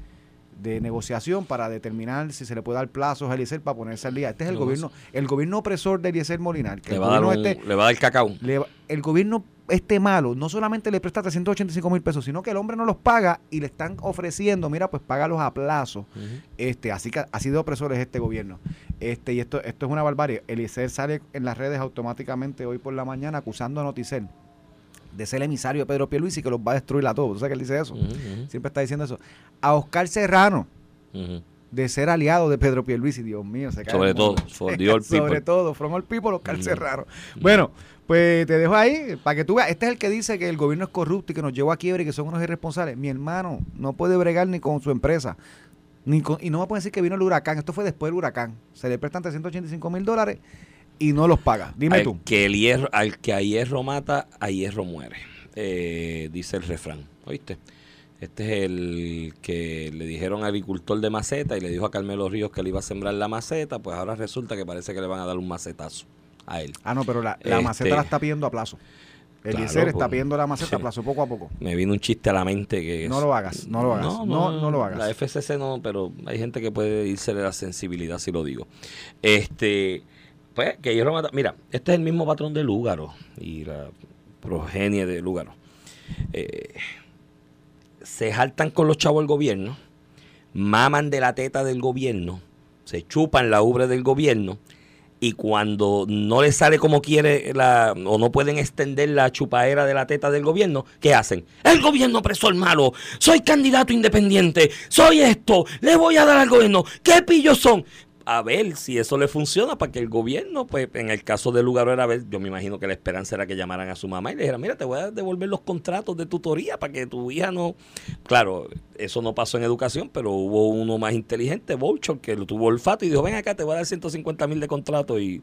de negociación para determinar si se le puede dar plazos a Eliezer para ponerse al día. Este es el gobierno, el gobierno opresor de Eliezer Molinar. Que Le el, va, gobierno un- este- le va a dar cacao. le el gobierno este malo no solamente le presta 385 mil pesos, sino que el hombre no los paga y le están ofreciendo, mira, pues págalos a plazo. Este, así que así de opresor es este gobierno. Este, y esto, esto es una barbarie. Eliezer sale en las redes automáticamente hoy por la mañana acusando a Noticel de ser el emisario de Pedro Pierluisi que los va a destruir a todos. ¿Tú sabes que él dice eso? Siempre está diciendo eso. A Oscar Serrano de ser aliado de Pedro Pierluisi, Dios mío, se cae Sobre el mundo. todo, for the old Sobre todo, from all people, Oscar Mm. Serrano. Bueno, pues te dejo ahí para que tú veas. Este es el que dice que el gobierno es corrupto y que nos llevó a quiebra y que son unos irresponsables. Mi hermano no puede bregar ni con su empresa. Ni con- y no me pueden decir que vino el huracán. Esto fue después del huracán. Se le prestan 385 mil dólares y no los paga. Dime al tú. Que el hierro, al que a hierro mata, a hierro muere. Eh, dice el refrán. ¿Oíste? Este es el que le dijeron al agricultor de maceta y le dijo a Carmelo Ríos que le iba a sembrar la maceta. Pues ahora resulta que parece que le van a dar un macetazo a él. Ah, no, pero la, la Este- maceta la está pidiendo a plazo. El Claro, Eliezer está pues, pidiendo la maceta sí. a plazo poco a poco. Me vino un chiste a la mente que... No lo hagas, no lo hagas, no- no lo hagas. La FCC no, pero hay gente que puede irse de la sensibilidad si lo digo. Este, pues, que hierro mata. Mira, este es el mismo patrón de Lúgaro y la progenie de Lúgaro. Eh, se jaltan con los chavos del gobierno, maman de la teta del gobierno, se chupan la ubre del gobierno y cuando no les sale como quiere la, o no pueden extender la chupaera de la teta del gobierno, ¿qué hacen? El gobierno preso al malo, soy candidato independiente, soy esto, le voy a dar al gobierno, ¿qué pillos son? A ver si eso le funciona para que el gobierno, pues en el caso de Lugaro era ver, yo me imagino que la esperanza era que llamaran a su mamá y le dijeran, mira, te voy a devolver los contratos de tutoría para que tu hija no... Claro, eso no pasó en educación, pero hubo uno más inteligente, Bolchor, que lo tuvo olfato y dijo, ven acá, te voy a dar 150 mil de contrato y,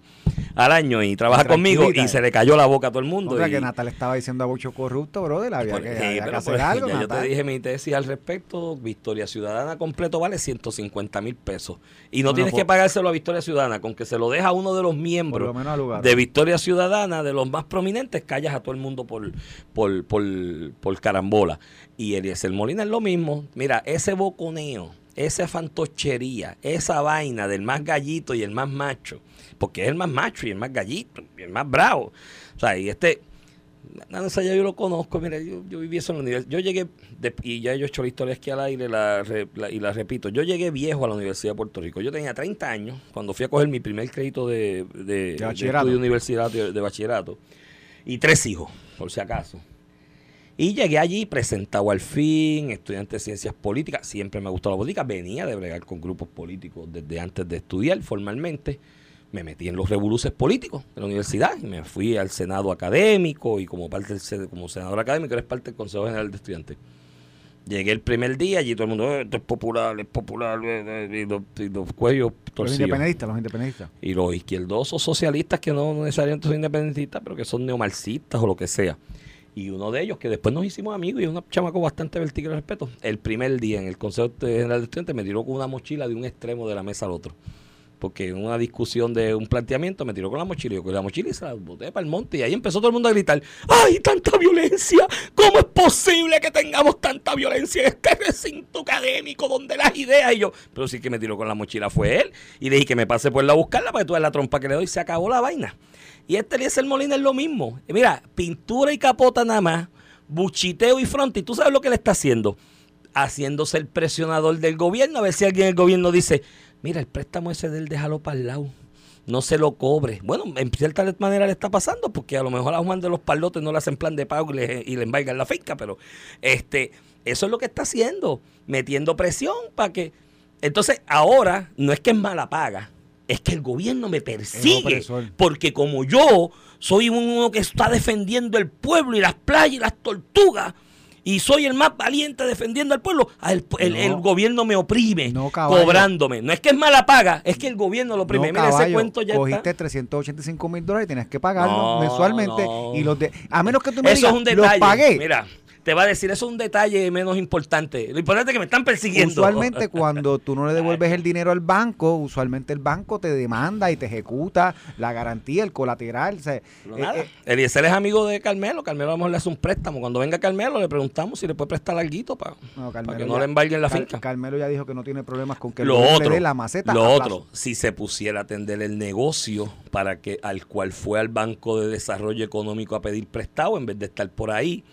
al año y trabaja conmigo y se le cayó la boca a todo el mundo. Otra y- que Natal estaba diciendo a Bocho corrupto, brother. Había por- que, sí, había que hacer algo, yo te dije mi tesis al respecto. Victoria Ciudadana completo vale 150 mil pesos. Y no, No, tienes no, que por- pagárselo a Victoria Ciudadana. Con que se lo deja a uno de los miembros menos lugar. de Victoria Ciudadana, de los más prominentes, callas a todo el mundo por, por, por, por carambola. Y Eliezer Molina es lo mismo. Mira, ese boconeo, esa fantochería, esa vaina del más gallito y el más macho, porque es el más macho y el más gallito y el más bravo. O sea, y este, Nada, esa ya yo lo conozco, mira, yo, yo viví eso en la universidad. Yo llegué, de- y ya yo he hecho la historia aquí al aire la, re- la- y la repito, yo llegué viejo a la Universidad de Puerto Rico. Yo tenía 30 años cuando fui a coger mi primer crédito de, de, de bachillerato. estudio universidad de, de bachillerato. Y tres hijos, por si acaso. Y llegué allí presentado al fin, estudiante de ciencias políticas. Siempre me gustó la política. Venía de bregar con grupos políticos desde antes de estudiar formalmente. Me metí en los revoluces políticos de la universidad y me fui al Senado académico y como parte del como senador académico eres parte del Consejo General de Estudiantes. Llegué el primer día allí todo el mundo, "Eh, esto es popular, es popular, eh, eh", y los, y los cuellos Los torcidos. independentistas, los independentistas. Y los izquierdosos socialistas que no necesariamente son independentistas, pero que son neomarxistas o lo que sea. Y uno de ellos, que después nos hicimos amigos y es un chamaco bastante vertical de respeto, el primer día en el Consejo General de Estudiantes me tiró con una mochila de un extremo de la mesa al otro. Porque en una discusión de un planteamiento me tiró con la mochila y yo con la mochila y se la boté para el monte. Y ahí empezó todo el mundo a gritar, ¡ay, tanta violencia! ¿Cómo es posible que tengamos tanta violencia en este recinto académico donde las ideas? Y yo, pero sí que me tiró con la mochila fue él. Y dije que me pase por la a buscarla para que tú la trompa que le doy y se acabó la vaina. Y este Eliezer Molina es lo mismo. Mira, pintura y capota nada más, buchiteo y fronte. ¿Y tú sabes lo que le está haciendo? Haciéndose el presionador del gobierno. A ver si alguien del gobierno dice, mira, el préstamo ese del déjalo para el lado. No se lo cobre. Bueno, en cierta manera le está pasando porque a lo mejor a Juan de los Palotes no le hacen plan de pago y le, y le embargan la finca, pero este, eso es lo que está haciendo, metiendo presión para que... Entonces, ahora no es que es mala paga, es que el gobierno me persigue. Porque como yo soy uno que está defendiendo el pueblo y las playas y las tortugas, y soy el más valiente defendiendo al pueblo, el, el- No. el gobierno me oprime, No, cobrándome. No es que es mala paga, es que el gobierno lo oprime. No, Mira, ese cuento ya cogiste está. 385 mil dólares y tienes que pagarlo mensualmente. Y los de, a menos que tú me Eso digas, es un los pagué. Mira, te va a decir, eso es un detalle menos importante. Lo importante es que me están persiguiendo. Usualmente cuando tú no le devuelves el dinero al banco, usualmente el banco te demanda y te ejecuta la garantía, el colateral. o sea, Pero eh, eh, Eliezer es amigo de Carmelo. Carmelo a lo mejor le hace un préstamo. Cuando venga Carmelo le preguntamos si le puede prestar algo para, no, Carmelo que no ya- le embarguen la Car- finca. Carmelo ya dijo que no tiene problemas con que lo otro, le dé la maceta. lo otro, plazo. si se pusiera a atender el negocio para que al cual fue al Banco de Desarrollo Económico a pedir prestado en vez de estar por ahí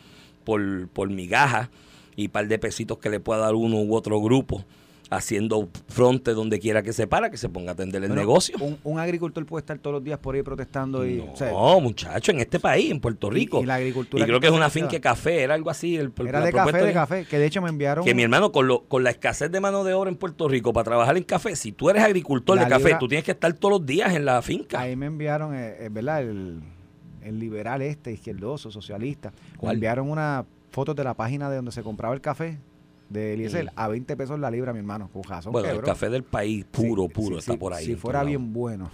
por, por migajas y par de pesitos que le pueda dar uno u otro grupo haciendo fronte donde quiera que se para, que se ponga a atender el negocio. Un, un agricultor puede estar todos los días por ahí protestando y. No, o sea, muchacho, en este país, en Puerto Rico. y la agricultura Y creo que que es una finca de café, era algo así. El, era de café, de café. Que de hecho me enviaron. Que mi hermano, con, lo, con la escasez de mano de obra en Puerto Rico para trabajar en café, si tú eres agricultor de café, tú tienes que estar todos los días en la finca. Ahí me enviaron, eh, eh, ¿verdad? El, el liberal este, izquierdoso, socialista. ¿Cuál? enviaron una foto de la página de donde se compraba el café. de Eliezer a 20 pesos la libra, mi hermano. Con razón, Bueno, el café del país, puro, Sí, puro, sí, está por ahí. Si fuera bien bueno.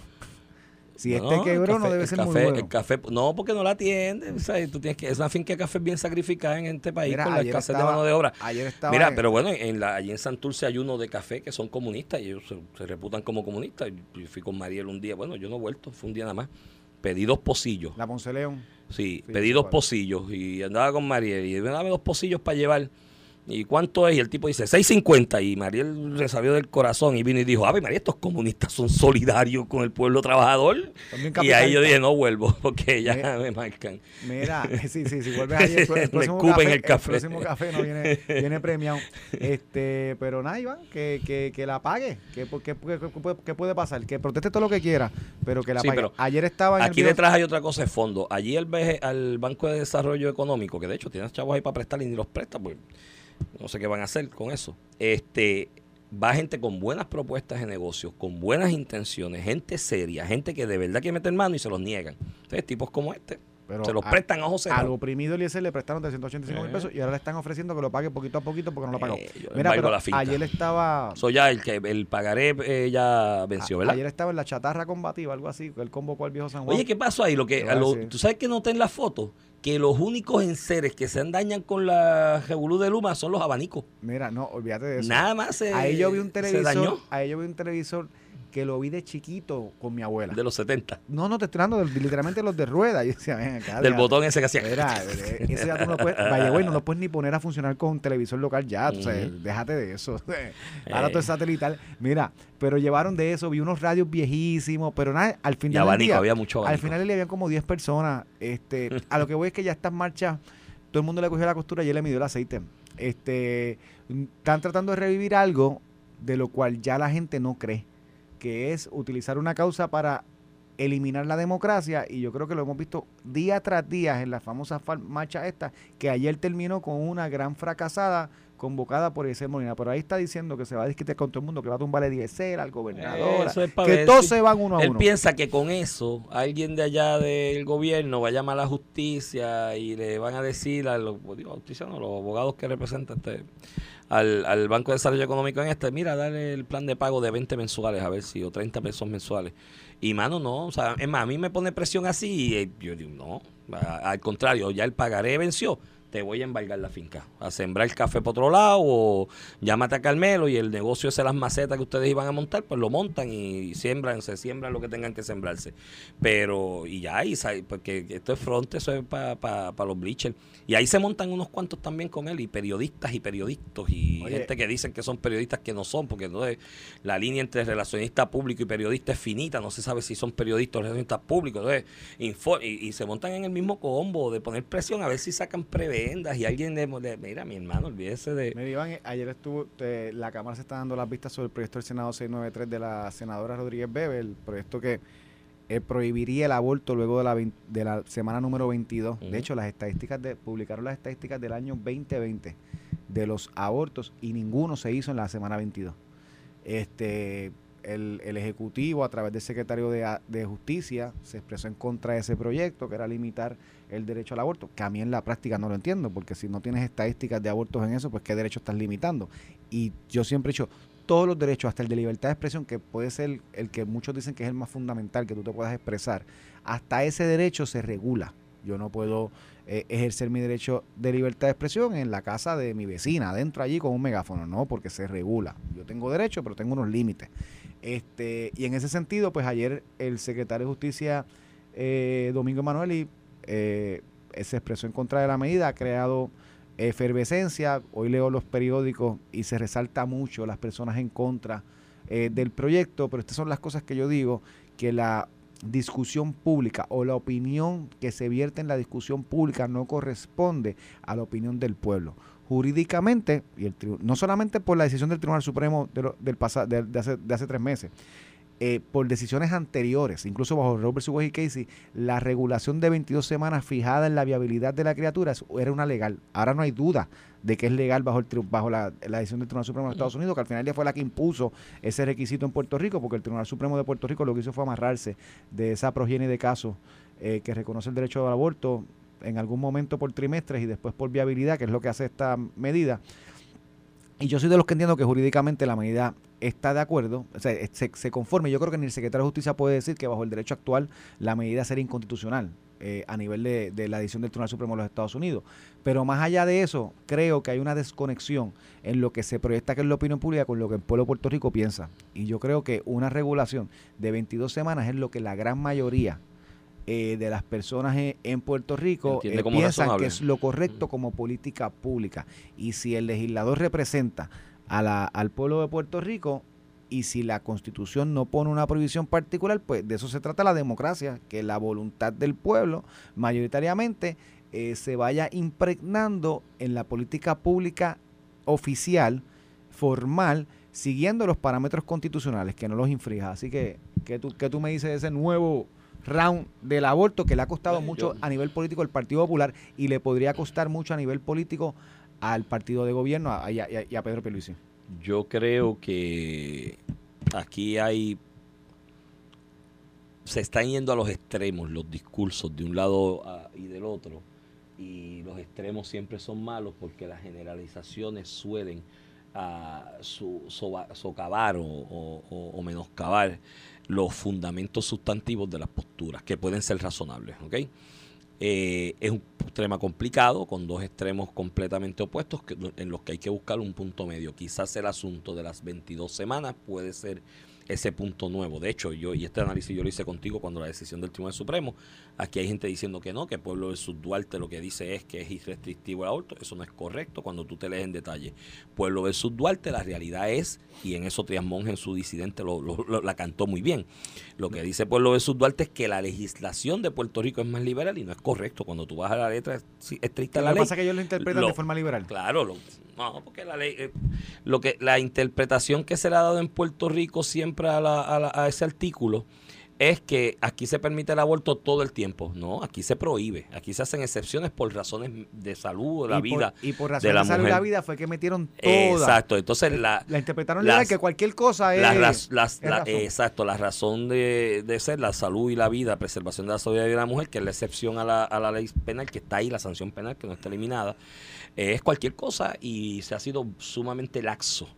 Si No, este quebró, no debe ser café, muy bueno. El café, no, porque no la atienden. o sea, tú tienes que, es una finca de café bien sacrificada en este país Mira, con la escasez estaba- de mano de obra. Ayer estaba. Mira, en- pero bueno, en la, allí en Santurce hay uno de café que son comunistas y ellos se, se reputan como comunistas. Yo fui con Mariel un día, bueno, yo no he vuelto, fue un día nada más. Pedí dos pocillos. La Ponce León. Sí, Sí, pedí dos pocillos y andaba con Mariel y dame dos pocillos para llevar. ¿Y cuánto es? Y el tipo dice, 6.50. Y Mariel resabió del corazón y vino y dijo, Ave María, estos comunistas son solidarios con el pueblo trabajador. Y ahí yo dije, no vuelvo, porque ya Mira. me marcan. Mira, sí, sí, si vuelves ayer, el, el próximo escupen café, el café. próximo café no viene, viene premiado. Este, pero nada, Iván, que, que, que la pague. Que, que, que- que puede, pasar? Que proteste todo lo que quiera, pero que la Sí, pague. pero ayer estaba en Aquí el detrás hay otra cosa de fondo. Allí el BG al Banco de Desarrollo Económico, que de hecho tienes chavos ahí para prestar y ni los presta, pues no sé qué van a hacer con eso. Este va gente con buenas propuestas de negocios, con buenas intenciones, gente seria, gente que de verdad quiere meter mano y se los niegan. Entonces, tipos como este, pero se los a- prestan a ojos Al oprimido Eliezer le prestaron 385 mil Eh. pesos y ahora le están ofreciendo que lo pague poquito a poquito porque no lo pagó. Eh, yo Mira, pero la ayer estaba Eso ya, el, que, el pagaré eh, ya venció, ¿verdad? ayer estaba en la chatarra combativa, algo así, que él convocó al viejo San Juan. Oye, ¿qué pasó ahí? Lo que, a lo-. ¿Tú sabes que noté en la foto? Que los únicos enseres que se dañan con la Revolú de Luma son los abanicos. Mira, no, olvídate de eso. Nada más se, ahí yo vi un se televisor, dañó ahí yo vi un televisor que lo vi de chiquito con mi abuela. de los 70. No, no, te estoy hablando de, literalmente los de rueda. Yo decía, ven acá. Del ya. botón ese que hacía. Mira, eh, ese ya tú no lo puedes, vaya, güey, no lo puedes ni poner a funcionar con televisor local ya, Ujú. déjate de eso. Ahora Eh. todo es satelital. Mira, pero llevaron de eso, vi unos radios viejísimos, pero nada, al Y final del abanico, día, había mucho al abanico. final le habían como 10 personas. Este, a lo que voy es que ya estas marchas, todo el mundo le cogió la costura y él le midió el aceite. Este, están tratando de revivir algo de lo cual ya la gente no cree, que es utilizar una causa para eliminar la democracia y yo creo que lo hemos visto día tras día en la famosa fal- marcha esta que ayer terminó con una gran fracasada convocada por Eliezer Molina, pero ahí está diciendo que se va a discutir con todo el mundo, que va a tumbar el Eliezer, al gobernador, es que todos si- se van uno a Él uno. piensa que con eso alguien de allá del gobierno va a llamar a la justicia y le van a decir a los, digo, justicia no, los abogados que representan este, al, al Banco de Desarrollo Económico en este, mira, dale el plan de pago de 20 mensuales, a ver si, o 30 pesos mensuales. Y mano, no, o sea, es más, a mí me pone presión así y eh, yo digo, no, a- al contrario, ya el pagaré venció. Te voy a embargar la finca, a sembrar café por otro lado, o llámate a Carmelo y el negocio ese, las macetas que ustedes iban a montar, pues lo montan y siembran, se siembran lo que tengan que sembrarse. Pero, y ya, y, porque esto es front, eso es para los bleachers. Y ahí se montan unos cuantos también con él, y periodistas y periodistas, y Oye. gente que dicen que son periodistas que no son, porque entonces la línea entre relacionista público y periodista es finita, no se sabe si son periodistas o relacionistas públicos. Entonces, y, y se montan en el mismo combo de poner presión a ver si sacan y alguien de, de- mira, mi hermano, olvídese de... Mira, Iván, eh, ayer estuvo, la Cámara se está dando las vistas sobre el proyecto del Senado 693 de la senadora Rodríguez Bebe, el proyecto que eh, prohibiría el aborto luego de la, de la semana número 22. Ujú. De hecho, las estadísticas de, publicaron las estadísticas del año 2020 de los abortos y ninguno se hizo en la semana 22. Este, el, el Ejecutivo, a través del secretario de, de Justicia, se expresó en contra de ese proyecto, que era limitar el derecho al aborto, que a mí en la práctica no lo entiendo, porque si no tienes estadísticas de abortos en eso, pues qué derecho estás limitando. Y yo siempre he dicho, todos los derechos, hasta el de libertad de expresión, que puede ser el que muchos dicen que es el más fundamental, que tú te puedas expresar, hasta ese derecho se regula. Yo no puedo eh, ejercer mi derecho de libertad de expresión en la casa de mi vecina, adentro allí con un megáfono, no, porque se regula. Yo tengo derecho, pero tengo unos límites. Este, y en ese sentido, pues ayer el secretario de Justicia, eh, Domingo Emanueli, eh, se expresó en contra de la medida, ha creado efervescencia. Hoy leo los periódicos y se resalta mucho las personas en contra eh, del proyecto, pero estas son las cosas que yo digo, que la discusión pública o la opinión que se vierte en la discusión pública no corresponde a la opinión del pueblo. Jurídicamente, y el no solamente por la decisión del Tribunal Supremo del de hace, de hace tres meses, eh, por decisiones anteriores, incluso bajo Robert vs. Wade y Casey, la regulación de 22 semanas fijada en la viabilidad de la criatura era una legal. Ahora no hay duda de que es legal bajo, el, bajo la, la decisión del Tribunal Supremo de Estados Unidos, que al final ya fue la que impuso ese requisito en Puerto Rico, porque el Tribunal Supremo de Puerto Rico lo que hizo fue amarrarse de esa progenie de casos eh, que reconoce el derecho al aborto en algún momento por trimestres y después por viabilidad, que es lo que hace esta medida. Y yo soy de los que entiendo que jurídicamente la medida está de acuerdo, o sea, se, se conforme. Yo creo que ni el secretario de Justicia puede decir que bajo el derecho actual la medida sería inconstitucional. Eh, a nivel de, de, la decisión del Tribunal Supremo de los Estados Unidos. Pero más allá de eso, creo que hay una desconexión en lo que se proyecta que es la opinión pública con lo que el pueblo de Puerto Rico piensa. Y yo creo que una regulación de 22 semanas es lo que la gran mayoría eh, de las personas en, Puerto Rico eh, piensan que es lo correcto como política pública. Y si el legislador representa a la, al pueblo de Puerto Rico, y si la constitución no pone una prohibición particular, pues de eso se trata la democracia, que la voluntad del pueblo mayoritariamente eh, se vaya impregnando en la política pública oficial, formal, siguiendo los parámetros constitucionales, que no los infrija. Así que, ¿qué tú, qué tú me dices de ese nuevo round del aborto que le ha costado mucho a nivel político al Partido Popular y le podría costar mucho a nivel político al partido de gobierno y a, y a Pedro Pierluisi? Yo creo que aquí hay se están yendo a los extremos los discursos de un lado y del otro y los extremos siempre son malos porque las generalizaciones suelen a su, socavar o, menoscabar los fundamentos sustantivos de las posturas que pueden ser razonables, ¿ok? Eh, es un tema complicado, con dos extremos completamente opuestos, en los que hay que buscar un punto medio. Quizás el asunto de las 22 semanas puede ser ese punto nuevo. De hecho, yo y este análisis yo lo hice contigo cuando la decisión del Tribunal Supremo, aquí hay gente diciendo que no, que Pueblo versus Duarte lo que dice es que es irrestrictivo el aborto. Eso no es correcto cuando tú te lees en detalle. Pueblo versus Duarte, la realidad es, y en eso Trias Monge en su disidente lo, la cantó muy bien, lo que dice Pueblo versus Duarte es que la legislación de Puerto Rico es más liberal y no es correcto. Cuando tú vas a la letra estricta de la ley. Lo que pasa es que ellos lo interpretan de forma liberal. Claro, lo, no, porque la ley, eh, lo que, la interpretación que se le ha dado en Puerto Rico siempre a, a, ese artículo es que aquí se permite el aborto todo el tiempo. No, aquí se prohíbe. Aquí se hacen excepciones por razones de salud, de la vida. y por razones de, la salud de la vida fue que metieron toda. Exacto. Entonces la. La interpretaron las, que cualquier cosa es. exacto. La razón de, de, ser la salud y la vida, preservación de la salud y la vida de la mujer, que es la excepción a la, a la ley penal, que está ahí, la sanción penal, que no está eliminada es cualquier cosa y se ha sido sumamente laxo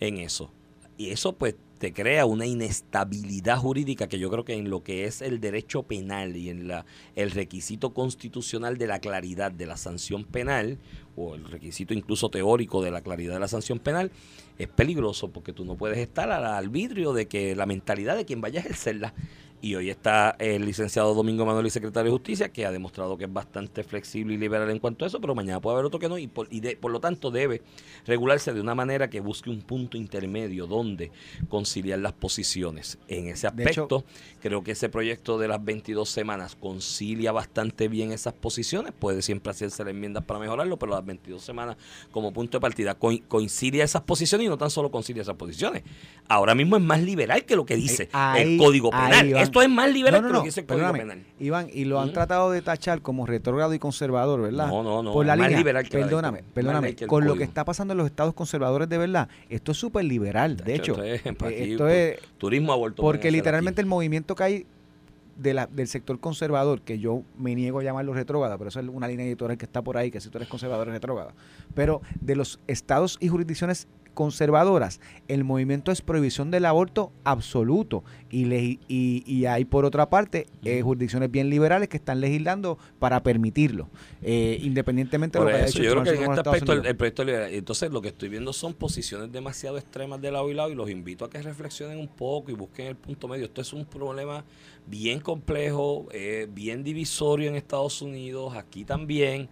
en eso. Y eso pues te crea una inestabilidad jurídica que yo creo que en lo que es el derecho penal y en la, el requisito constitucional de la claridad de la sanción penal o el requisito incluso teórico de la claridad de la sanción penal es peligroso porque tú no puedes estar al arbitrio de que la mentalidad de quien vaya a ejercerla y hoy está el licenciado Domingo Manuel y secretario de Justicia, que ha demostrado que es bastante flexible y liberal en cuanto a eso, pero mañana puede haber otro que no, y por, y por lo tanto debe regularse de una manera que busque un punto intermedio donde conciliar las posiciones. En ese aspecto, creo que ese proyecto de las 22 semanas concilia bastante bien esas posiciones. Puede siempre hacerse las enmiendas para mejorarlo, pero las 22 semanas como punto de partida coincidia esas posiciones y no tan solo concilia esas posiciones. Ahora mismo es más liberal que lo que dice el Código Penal es más liberal que lo que el Código Penal. Iván, y lo han tratado de tachar como retrógrado y conservador, ¿verdad? No, no, no. Por la más liberal que Perdóname, perdóname. con lo que está pasando en los estados conservadores de verdad, esto es súper liberal. De hecho, esto es, turismo aborto. Porque literalmente el movimiento que hay de la, del sector conservador, que yo me niego a llamarlo retrógrada, pero eso es una línea editorial que está por ahí, que si tú eres conservador es retrógrada. Pero de los estados y jurisdicciones conservadoras, el movimiento es prohibición del aborto absoluto. Y, y, y hay, por otra parte, eh, jurisdicciones bien liberales que están legislando para permitirlo, eh, independientemente de lo que haya hecho Yo creo que en este aspecto el, proyecto liberal. Entonces, lo que estoy viendo son posiciones demasiado extremas de lado y lado, y los invito a que reflexionen un poco y busquen el punto medio. Esto es un problema bien complejo, eh, bien divisorio en Estados Unidos, aquí también.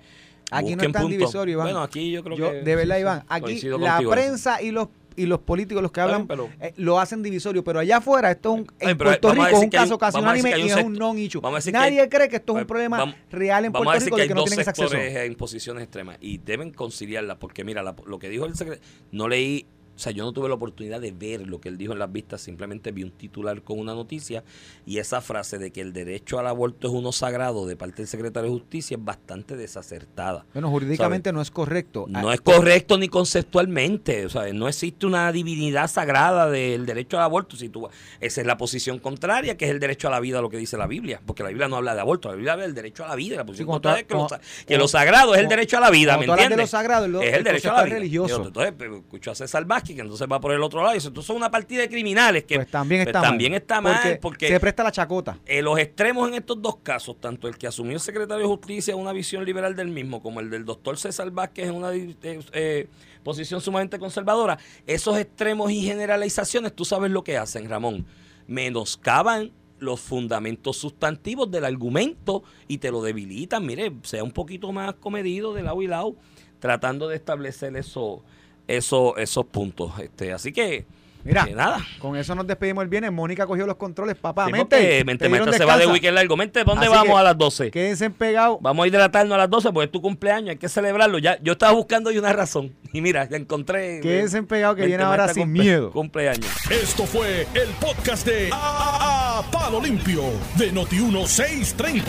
Aquí no es tan divisorio, Iván. Bueno, aquí yo creo que. De verdad, Iván. Aquí la prensa y los y los políticos, los que hablan, eh, lo hacen divisorio. Pero allá afuera, esto es un, en Puerto Rico es un caso casi unánime y es un non-issue. Nadie cree que esto es un pues, problema real en Puerto Rico de que, no tienen acceso. en posiciones extremas y deben conciliarla. Porque mira, lo que dijo el secretario, no leí O sea, yo no tuve la oportunidad de ver lo que él dijo en las vistas, simplemente vi un titular con una noticia y esa frase de que el derecho al aborto es uno sagrado de parte del secretario de Justicia es bastante desacertada. Bueno, jurídicamente no es correcto. No Ah, es correcto ni conceptualmente, o sea, no existe una divinidad sagrada del derecho al aborto. Si tú, esa es la posición contraria, que es el derecho a la vida, lo que dice la Biblia, porque la Biblia no habla de aborto, la Biblia habla del derecho a la vida. La posición Sí, contraria es que, lo, como- que lo sagrado es el derecho a la vida, ¿me hablas de entiendes? lo sagrado, lo- es el el derecho a la vida. religioso. Entonces, pero escucho a César Vázquez, que entonces va por el otro lado y dice, entonces son una partida de criminales que Pues también pues está mal. también está mal, porque, se presta la chacota. eh, los extremos en estos dos casos, tanto el que asumió el secretario de Justicia una visión liberal del mismo, como el del doctor César Vázquez en una eh, eh, posición sumamente conservadora, esos extremos y generalizaciones, tú sabes lo que hacen, Ramón, menoscaban los fundamentos sustantivos del argumento y te lo debilitan. Mire, sea un poquito más comedido de lado y lado, tratando de establecer eso, eso, esos puntos. Este, así que, Mira, que nada. con eso nos despedimos el viernes. Mónica cogió los controles, papá. Sí, mente, Mente Maestra se va de weekend largo. Mente, ¿dónde Así vamos a las 12? Quédense pegados. Vamos a hidratarnos a las 12 porque es tu cumpleaños, hay que celebrarlo. Ya, yo estaba buscando hoy una razón y mira, la encontré. Quédense pegados que Mente viene ahora sin cumple- miedo. Cumpleaños. Esto fue el podcast de A, A- Palo Limpio de Noti1630.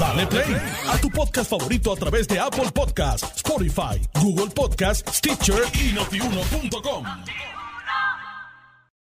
Dale play a tu podcast favorito a través de Apple Podcasts, Spotify, Google Podcasts, Stitcher y notiuno.com.